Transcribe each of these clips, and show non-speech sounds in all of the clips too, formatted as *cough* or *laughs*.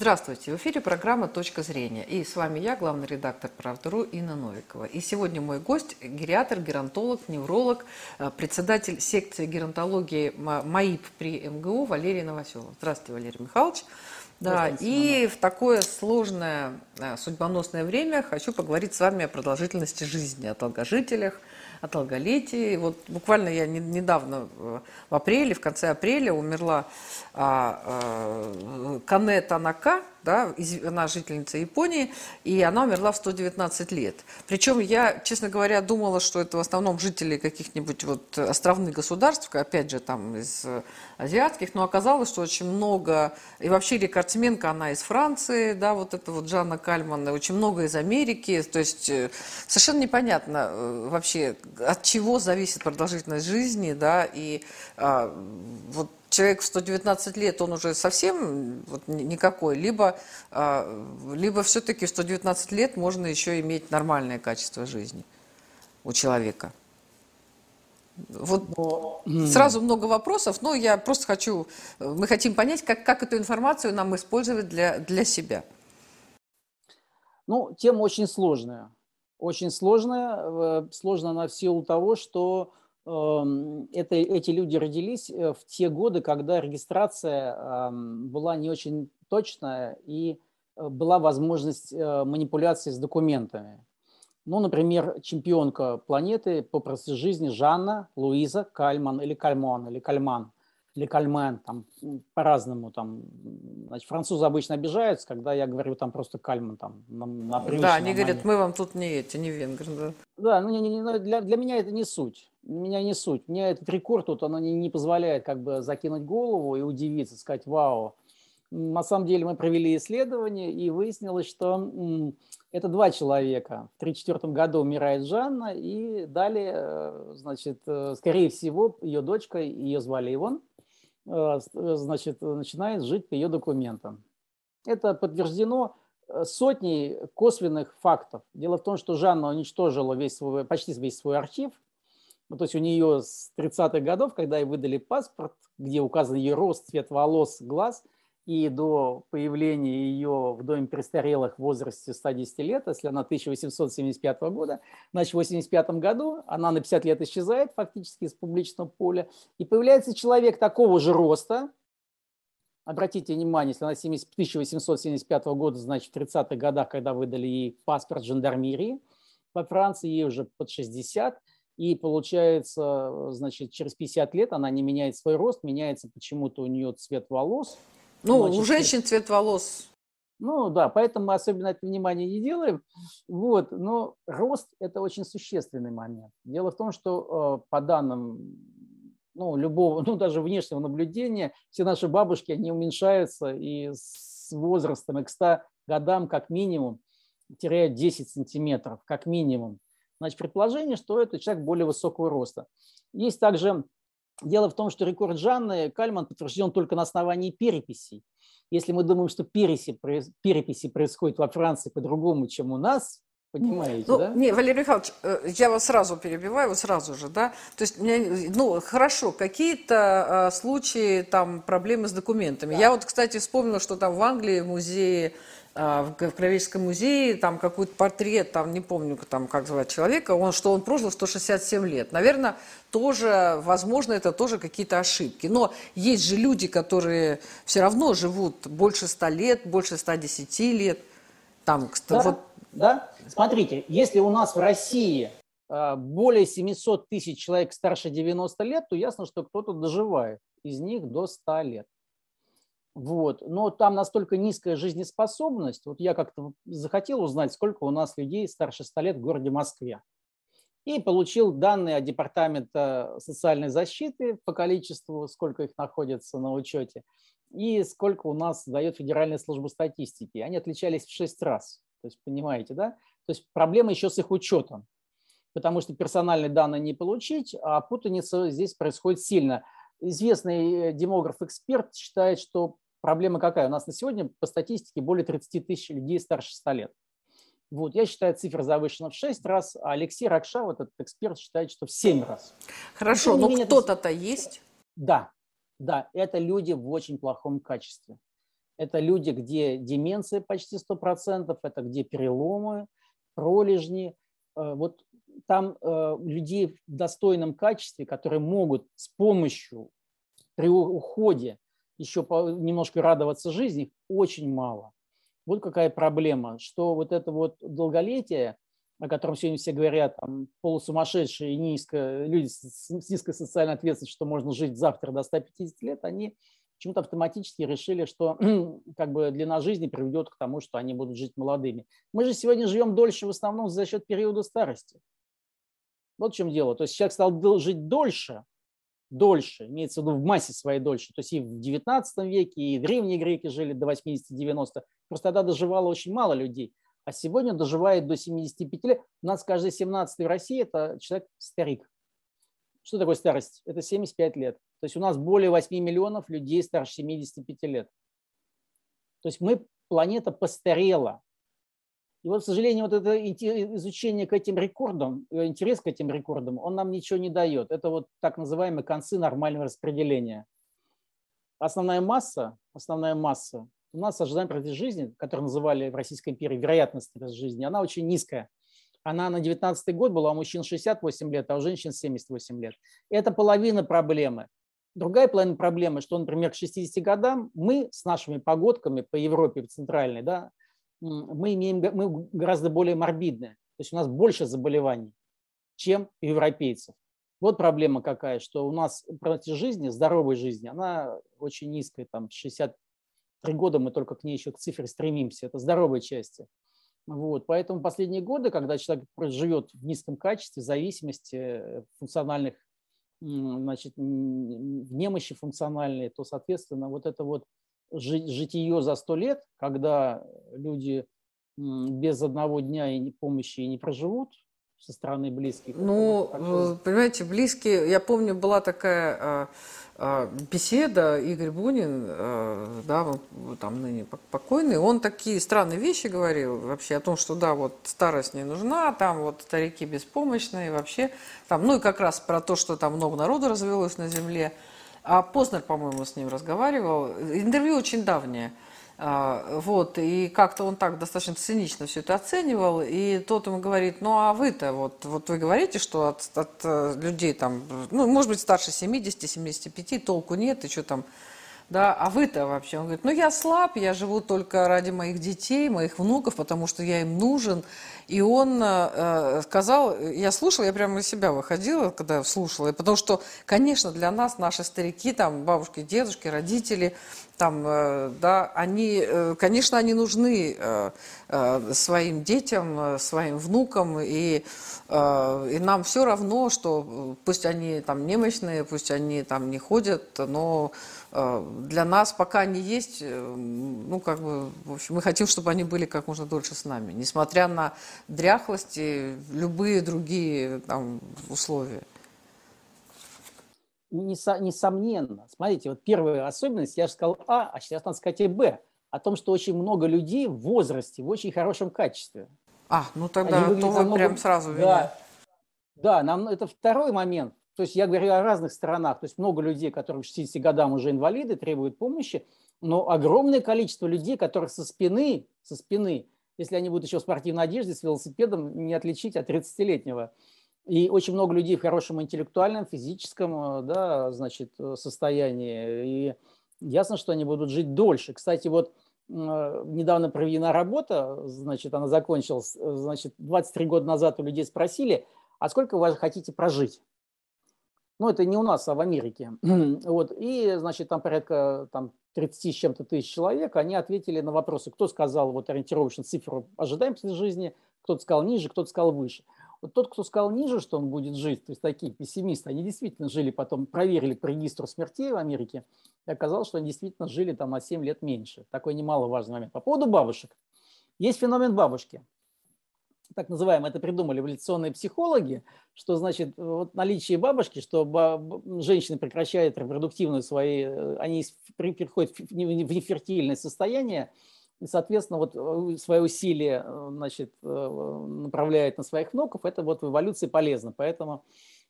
Здравствуйте, в эфире программа «Точка зрения». И с вами я, главный редактор «Правда.ру» Инна Новикова. И сегодня мой гость – гериатр, геронтолог, невролог, э, председатель секции геронтологии МАИП при МГУ Валерий Новоселов. Здравствуйте, Валерий Михайлович. Да, и в такое сложное э, судьбоносное время хочу поговорить с вами о продолжительности жизни, о долгожителях, о долголетии. Вот буквально я не, недавно э, в апреле, в конце апреля умерла а, а, Кане Танака, да, она жительница Японии, и она умерла в 119 лет. Причем я, честно говоря, думала, что это в основном жители каких-нибудь вот островных государств, опять же, там из э, азиатских, но оказалось, что очень много, и вообще рекордсменка, она из Франции, да, вот это вот Жанна Кальман, и очень много из Америки, то есть э, совершенно непонятно э, вообще, от чего зависит продолжительность жизни, да, и а, вот человек в 119 лет, он уже совсем вот никакой, либо, а, либо все-таки в 119 лет можно еще иметь нормальное качество жизни у человека. Вот но, сразу много вопросов, но я просто хочу, мы хотим понять, как, как эту информацию нам использовать для, для себя. Ну, тема очень сложная. Очень сложная. Э, сложно она в силу того, что это, эти люди родились э, в те годы, когда регистрация эм, была не очень точная и э, была возможность э, манипуляции с документами. Ну, например, чемпионка планеты по простой жизни Жанна Луиза Кальман или Кальмон или Кальман или Кальмен, там по-разному там, значит, французы обычно обижаются, когда я говорю там просто Кальман там на, на Да, они говорят, мы вам тут не эти, не венгры, да. Да, ну не, не, не, для, для меня это не суть, меня не суть. Мне этот рекорд тут, он не, не позволяет как бы закинуть голову и удивиться, сказать, вау. На самом деле мы провели исследование и выяснилось, что это два человека. В 1934 году умирает Жанна, и далее, э, значит, э, скорее всего, ее дочка, ее звали Ивон, Э, значит, начинает жить по ее документам. Это подтверждено сотней косвенных фактов. Дело в том, что Жанна уничтожила весь свой, почти весь свой архив. Ну, то есть у нее с 30-х годов, когда ей выдали паспорт, где указан ее рост, цвет волос, глаз – и до появления ее в доме престарелых в возрасте 110 лет, если она 1875 года, значит, в 85 году она на 50 лет исчезает фактически из публичного поля, и появляется человек такого же роста, Обратите внимание, если она 70, 1875 года, значит, в 30-х годах, когда выдали ей паспорт жандармерии, во Франции ей уже под 60, и получается, значит, через 50 лет она не меняет свой рост, меняется почему-то у нее цвет волос, ну, Значит, у женщин цвет волос. Ну да, поэтому мы особенно это внимание не делаем. Вот, но рост – это очень существенный момент. Дело в том, что э, по данным ну, любого, *laughs* ну даже внешнего наблюдения, все наши бабушки, они уменьшаются и с возрастом и к 100 годам как минимум теряют 10 сантиметров, как минимум. Значит, предположение, что это человек более высокого роста. Есть также Дело в том, что рекорд Жанны Кальман подтвержден только на основании переписей. Если мы думаем, что переписи, переписи происходят во Франции по-другому, чем у нас, Понимаете, ну, да? Не, Валерий Михайлович, э, я вас сразу перебиваю, вот сразу же, да? То есть, ну, хорошо, какие-то э, случаи, там, проблемы с документами. Да. Я вот, кстати, вспомнила, что там в Англии в музее в Кровеческом музее, там какой-то портрет, там не помню, там, как звать человека, он, что он прожил 167 лет. Наверное, тоже, возможно, это тоже какие-то ошибки. Но есть же люди, которые все равно живут больше 100 лет, больше 110 лет. Там, да, вот... да, смотрите, если у нас в России а, более 700 тысяч человек старше 90 лет, то ясно, что кто-то доживает из них до 100 лет. Вот. Но там настолько низкая жизнеспособность. Вот я как-то захотел узнать, сколько у нас людей старше 100 лет в городе Москве. И получил данные от Департамента социальной защиты по количеству, сколько их находится на учете, и сколько у нас дает Федеральная служба статистики. Они отличались в 6 раз. То есть, понимаете, да? То есть проблема еще с их учетом, потому что персональные данные не получить, а путаница здесь происходит сильно. Известный демограф-эксперт считает, что проблема какая? У нас на сегодня по статистике более 30 тысяч людей старше 100 лет. Вот, я считаю, цифра завышена в 6 раз, а Алексей Ракша, вот этот эксперт, считает, что в 7 раз. Хорошо, но, но кто-то-то есть? Да, да, это люди в очень плохом качестве. Это люди, где деменция почти 100%, это где переломы, пролежни. Э, вот там э, людей в достойном качестве, которые могут с помощью при уходе еще немножко радоваться жизни, очень мало. Вот какая проблема, что вот это вот долголетие, о котором сегодня все говорят, там, полусумасшедшие низко, люди с низкой социальной ответственностью, что можно жить завтра до 150 лет, они почему-то автоматически решили, что *clears throat* как бы длина жизни приведет к тому, что они будут жить молодыми. Мы же сегодня живем дольше в основном за счет периода старости. Вот в чем дело. То есть человек стал жить дольше, дольше, имеется в виду в массе своей дольше. То есть и в 19 веке, и древние греки жили до 80-90. Просто тогда доживало очень мало людей. А сегодня доживает до 75 лет. У нас каждый 17 в России – это человек-старик. Что такое старость? Это 75 лет. То есть у нас более 8 миллионов людей старше 75 лет. То есть мы, планета постарела. И вот, к сожалению, вот это изучение к этим рекордам, э, интерес к этим рекордам, он нам ничего не дает. Это вот так называемые концы нормального распределения. Основная масса, основная масса, у нас ожидание продолжительности жизни, которую называли в Российской империи вероятность жизни, она очень низкая. Она на 19 год была у мужчин 68 лет, а у женщин 78 лет. Это половина проблемы. Другая половина проблемы, что, например, к 60 годам мы с нашими погодками по Европе центральной, да, мы, имеем, мы гораздо более морбидные. То есть у нас больше заболеваний, чем у европейцев. Вот проблема какая, что у нас продолжительность жизни, здоровой жизни, она очень низкая, там 63 года мы только к ней еще к цифре стремимся, это здоровой части. Вот, поэтому последние годы, когда человек живет в низком качестве, зависимости э, функциональных, значит, немощи функциональные, то, соответственно, вот это вот житие за сто лет, когда люди без одного дня и помощи не проживут со стороны близких. Ну, э, понимаете, близкие, я помню, была такая а, а, беседа, Игорь Бунин, а, да, там ныне покойный, он такие странные вещи говорил вообще о том, что да, вот старость не нужна, там вот старики беспомощные вообще, там, ну и как раз про то, что там много народу развелось на земле, а Познер, по-моему, с ним разговаривал. Интервью очень давнее. А, вот, и как-то он так достаточно цинично все это оценивал, и тот ему говорит, ну а вы-то, вот, вот вы говорите, что от, от э, людей там, ну, может быть, старше 70-75 толку нет, и что там, да, а вы-то вообще? Он говорит, ну я слаб, я живу только ради моих детей, моих внуков, потому что я им нужен, и он э, сказал, я слушала, я прямо из себя выходила, когда слушала, потому что, конечно, для нас наши старики, там, бабушки, дедушки, родители, там, э, да, они, э, конечно, они нужны э, своим детям, своим внукам, и, и нам все равно, что пусть они там немощные, пусть они там не ходят, но для нас пока они есть, ну, как бы, в общем, мы хотим, чтобы они были как можно дольше с нами, несмотря на дряхлость и любые другие там, условия. Несомненно. Смотрите, вот первая особенность, я же сказал А, а сейчас надо сказать и Б, о том, что очень много людей в возрасте, в очень хорошем качестве. А, ну тогда то вы намного... прям сразу да, меня... Да, нам это второй момент. То есть я говорю о разных сторонах. То есть много людей, которые к 60 годам уже инвалиды, требуют помощи, но огромное количество людей, которых со спины, со спины, если они будут еще в спортивной одежде с велосипедом, не отличить от 30-летнего. И очень много людей в хорошем интеллектуальном, физическом да, значит, состоянии. И ясно, что они будут жить дольше. Кстати, вот недавно проведена работа, значит, она закончилась, значит, 23 года назад у людей спросили, а сколько вы хотите прожить? Ну, это не у нас, а в Америке. *clears throat* вот. И, значит, там порядка там, 30 с чем-то тысяч человек, они ответили на вопросы, кто сказал вот ориентировочно цифру ожидаемости жизни, кто-то сказал ниже, кто-то сказал выше. Вот тот, кто сказал ниже, что он будет жить, то есть такие пессимисты, они действительно жили потом, проверили по регистру смертей в Америке, и оказалось, что они действительно жили там на 7 лет меньше. Такой немаловажный момент. По поводу бабушек. Есть феномен бабушки так называемое, это придумали эволюционные психологи, что значит вот наличие бабушки, что женщины прекращают репродуктивную свои, э, они переходят в нефертильное состояние, и, соответственно, вот э, свои усилия э, значит, направляет на своих внуков, это вот в эволюции полезно. Поэтому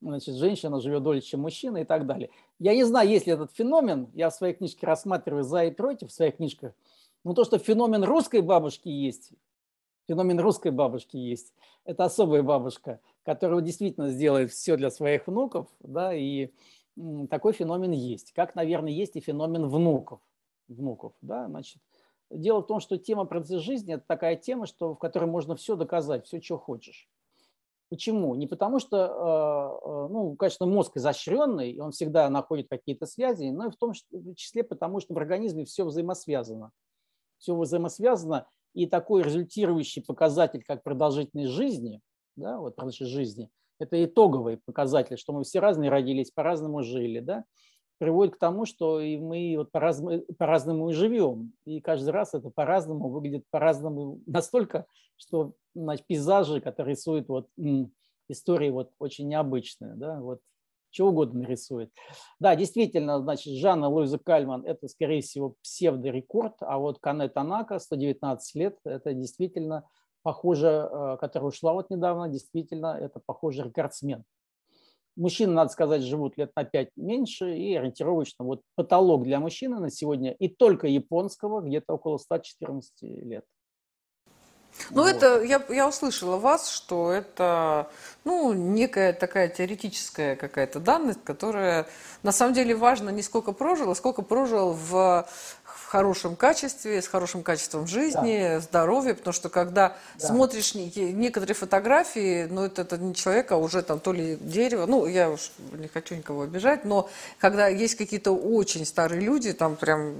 значит, женщина живет дольше, чем мужчина и так далее. Я не знаю, есть ли этот феномен, я в своей книжке рассматриваю за и против, в своих книжках – Но то, что феномен русской бабушки есть, феномен русской бабушки есть, это особая бабушка, которая действительно сделает все для своих внуков, да, и такой феномен есть. Как, наверное, есть и феномен внуков. внуков да, значит, дело в том, что тема процесс жизни – это такая тема, что, в которой можно все доказать, все, что хочешь. Почему? Не потому что, э, э, ну, конечно, мозг изощренный, и он всегда находит какие-то связи, но и в том числе потому, что в организме все взаимосвязано. Все взаимосвязано, и такой результирующий показатель, как продолжительность жизни, да, вот продолжительность жизни, это итоговый показатель, что мы все разные родились, по-разному жили, да, приводит к тому, что и мы вот по-разному, по-разному и живем. И каждый раз это по-разному выглядит по-разному настолько, что значит, пейзажи, которые рисуют вот истории вот очень необычные, да, вот чего угодно нарисует. Да, действительно, значит, Жанна Луиза Кальман – это, скорее всего, псевдорекорд, а вот Кане Танака, 119 лет, это действительно похоже, э, которая ушла вот недавно, действительно, это похоже рекордсмен. Мужчины, надо сказать, живут лет на 5 меньше, и ориентировочно вот потолок для мужчины на сегодня и только японского где-то около 114 лет. Ну, вот. это я, я услышала вас, что это ну, некая такая теоретическая какая-то данность, которая на самом деле важно не сколько прожил, а сколько прожил в, в хорошем качестве, с хорошим качеством жизни, да. здоровья, потому что когда да. смотришь некоторые фотографии, ну, это, это не человек, а уже там то ли дерево, ну, я уж не хочу никого обижать, но когда есть какие-то очень старые люди, там прям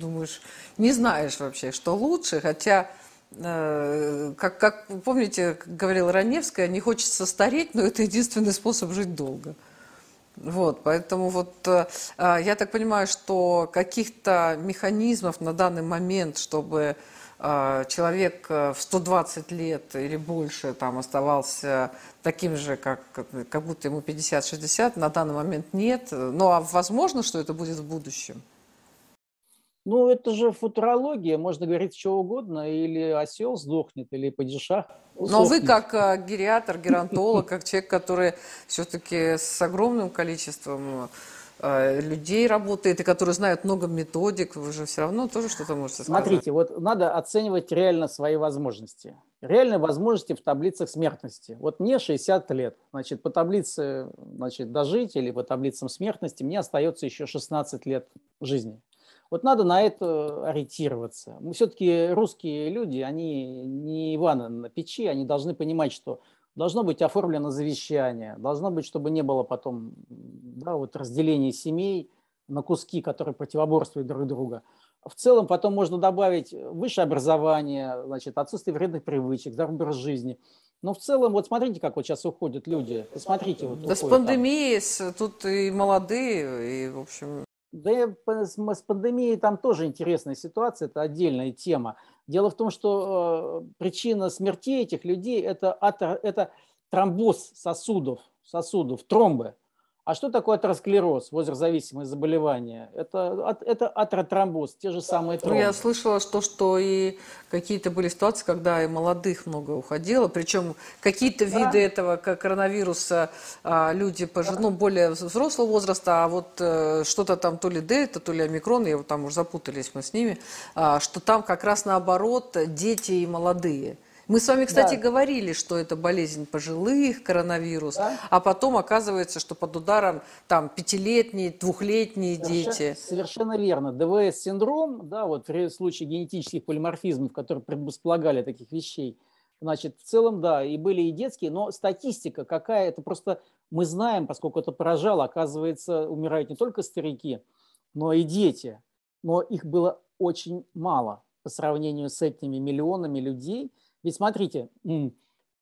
думаешь, не знаешь вообще, что лучше, хотя как, как помните, говорила Раневская, не хочется стареть, но это единственный способ жить долго. Вот, поэтому вот э, а, я так понимаю, что каких-то механизмов на данный момент, чтобы э, человек в 120 лет или больше там оставался таким же, как, как будто ему 50-60, на данный момент нет. Ну а возможно, что это будет в будущем? Ну, это же футурология, можно говорить что угодно, или осел сдохнет, или падишах Но вы как э, гериатор, геронтолог, как человек, который все-таки с огромным количеством э, людей работает, и которые знают много методик, вы же все равно тоже что-то можете сказать. Смотрите, вот надо оценивать реально свои возможности. Реальные возможности в таблицах смертности. Вот мне 60 лет, значит, по таблице значит, дожить или по таблицам смертности мне остается еще 16 лет жизни. Вот надо на это ориентироваться. Мы все-таки русские люди, они не Иваны на печи, они должны понимать, что должно быть оформлено завещание, должно быть, чтобы не было потом да, вот разделения семей на куски, которые противоборствуют друг друга. В целом потом можно добавить высшее образование, значит, отсутствие вредных привычек, здоровый образ жизни. Но в целом, вот смотрите, как вот сейчас уходят люди. Посмотрите. Вот да уходят, с пандемией, там. тут и молодые, и, в общем... Да с пандемией там тоже интересная ситуация, это отдельная тема. Дело в том, что э, причина смерти этих людей это, это тромбоз сосудов, сосудов, тромбы. А что такое атеросклероз, возрастзависимое заболевание? Это, это атеротромбоз, те же самые тромбы. Ну, я слышала, что, что и какие-то были ситуации, когда и молодых много уходило, причем какие-то да. виды этого коронавируса а, люди пож... ну, более взрослого возраста, а вот э, что-то там то ли дельта, то ли омикрон, я вот там уже запутались мы с ними, а, что там как раз наоборот дети и молодые. Мы с вами, кстати, да. говорили, что это болезнь пожилых, коронавирус, да. а потом оказывается, что под ударом там пятилетние, двухлетние совершенно, дети. Совершенно верно. ДВС-синдром, да, вот в случае генетических полиморфизмов, которые предполагали таких вещей, значит, в целом, да, и были и детские, но статистика какая, это просто мы знаем, поскольку это поражало, оказывается, умирают не только старики, но и дети. Но их было очень мало по сравнению с этими миллионами людей – ведь смотрите,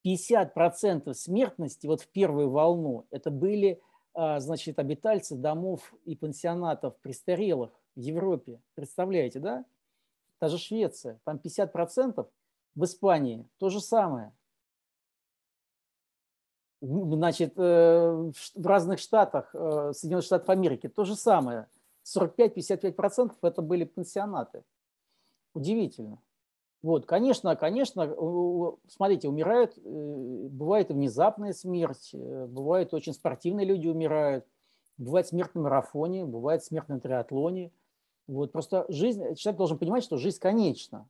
50% смертности вот в первую волну это были а, значит, обитальцы домов и пансионатов престарелых в Европе. Представляете, да? Даже Швеция, там 50%, в Испании то же самое. Значит, э, в разных штатах, э, Соединенных Штатов Америки то же самое. 45-55% это были пансионаты. Удивительно. Вот, конечно, конечно, смотрите, умирают, э, бывает внезапная смерть, э, бывают очень спортивные люди умирают, бывает смерть на марафоне, бывает смерть на триатлоне. Вот просто жизнь, человек должен понимать, что жизнь конечна.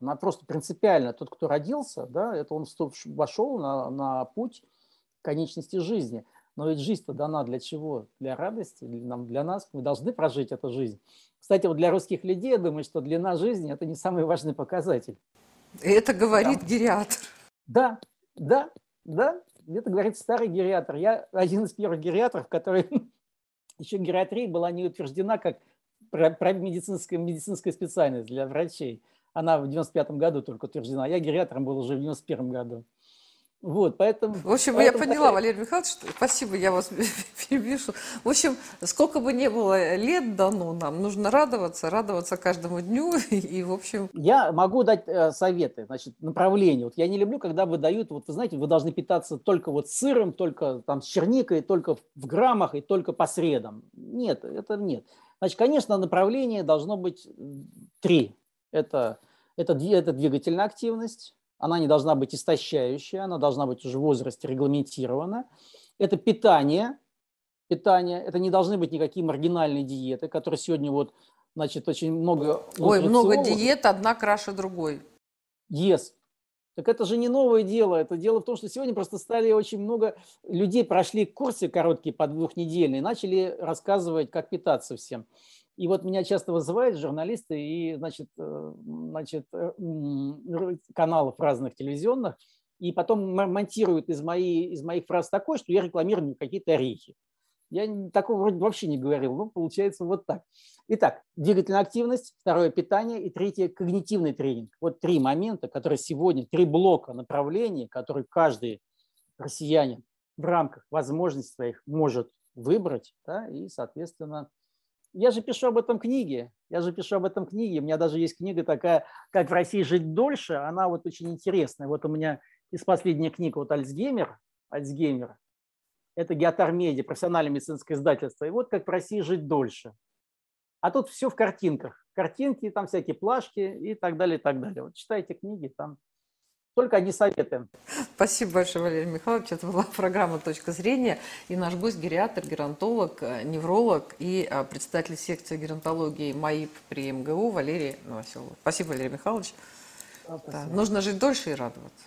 Она просто принципиально. Тот, кто родился, да, это он вошел на, на путь конечности жизни. Но ведь жизнь-то дана для чего? Для радости, для, нам, для нас. Мы должны прожить эту жизнь. Кстати, вот для русских людей, я думаю, что длина жизни – это не самый важный показатель. Это говорит да. гериатр. Да, да, да. Это говорит старый гериатр. Я один из первых гериатров, который *laughs* еще гериатрия была не утверждена как медицинская, медицинская специальность для врачей. Она в 95 году только утверждена. Я гериатром был уже в 91 году. Вот, поэтому... В общем, поэтому я поняла, такая... Валерий Михайлович, что... спасибо, я вас *laughs* перепишу. В общем, сколько бы ни было лет дано нам, нужно радоваться, радоваться каждому дню *laughs* и, в общем... Я могу дать э, советы, значит, направления. Вот я не люблю, когда выдают, вот вы знаете, вы должны питаться только вот сыром, только там с черникой, только в граммах и только по средам. Нет, это нет. Значит, конечно, направление должно быть три. Это, это, это двигательная активность, она не должна быть истощающая, она должна быть уже в возрасте регламентирована. Это питание, питание, это не должны быть никакие маргинальные диеты, которые сегодня вот, значит, очень много... Ой, много диет, одна краше другой. Yes. Так это же не новое дело. Это дело в том, что сегодня просто стали очень много людей прошли курсы короткие по двухнедельные, начали рассказывать, как питаться всем. И вот меня часто вызывают журналисты и, значит, э, значит, э, каналов разных телевизионных, и потом монтируют из, моей, из моих фраз такое, что я рекламирую какие-то орехи. Я такого вроде вообще не говорил, но получается вот так. Итак, двигательная активность, второе питание и третье когнитивный тренинг. Вот три момента, которые сегодня, три блока направлений, которые каждый россиянин в рамках возможностей своих может выбрать, да, и, соответственно, я же пишу об этом книги. Я же пишу об этом книге. У меня даже есть книга такая, как в России жить дольше. Она вот очень интересная. Вот у меня из последних книг вот Альцгеймер, Альцгеймер, это Геотармедия, профессиональное медицинское издательство. И вот как в России жить дольше. А тут все в картинках. Картинки, там всякие плашки и так далее, и так далее. Вот читайте книги, там только одни советы. Спасибо большое, Валерий Михайлович. Это была программа «Точка зрения». И наш гость – гериатр, геронтолог, э, невролог и э, представитель секции геронтологии МАИП при МГУ Валерий Новоселов. Спасибо, Валерий Михайлович. Да, нужно жить дольше и радоваться.